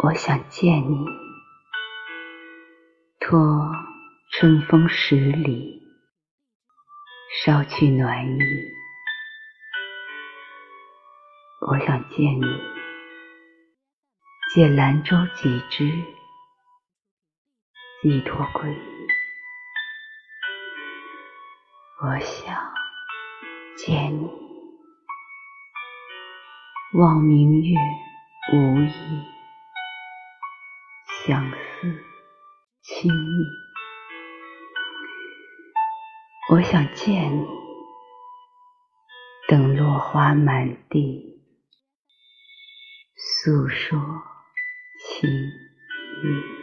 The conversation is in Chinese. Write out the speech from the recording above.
我想见你，托春风十里，捎去暖意。我想见你，借兰州几枝，寄托归意。我想见你，望明月无意。相思亲密，我想见你，等落花满地，诉说情意。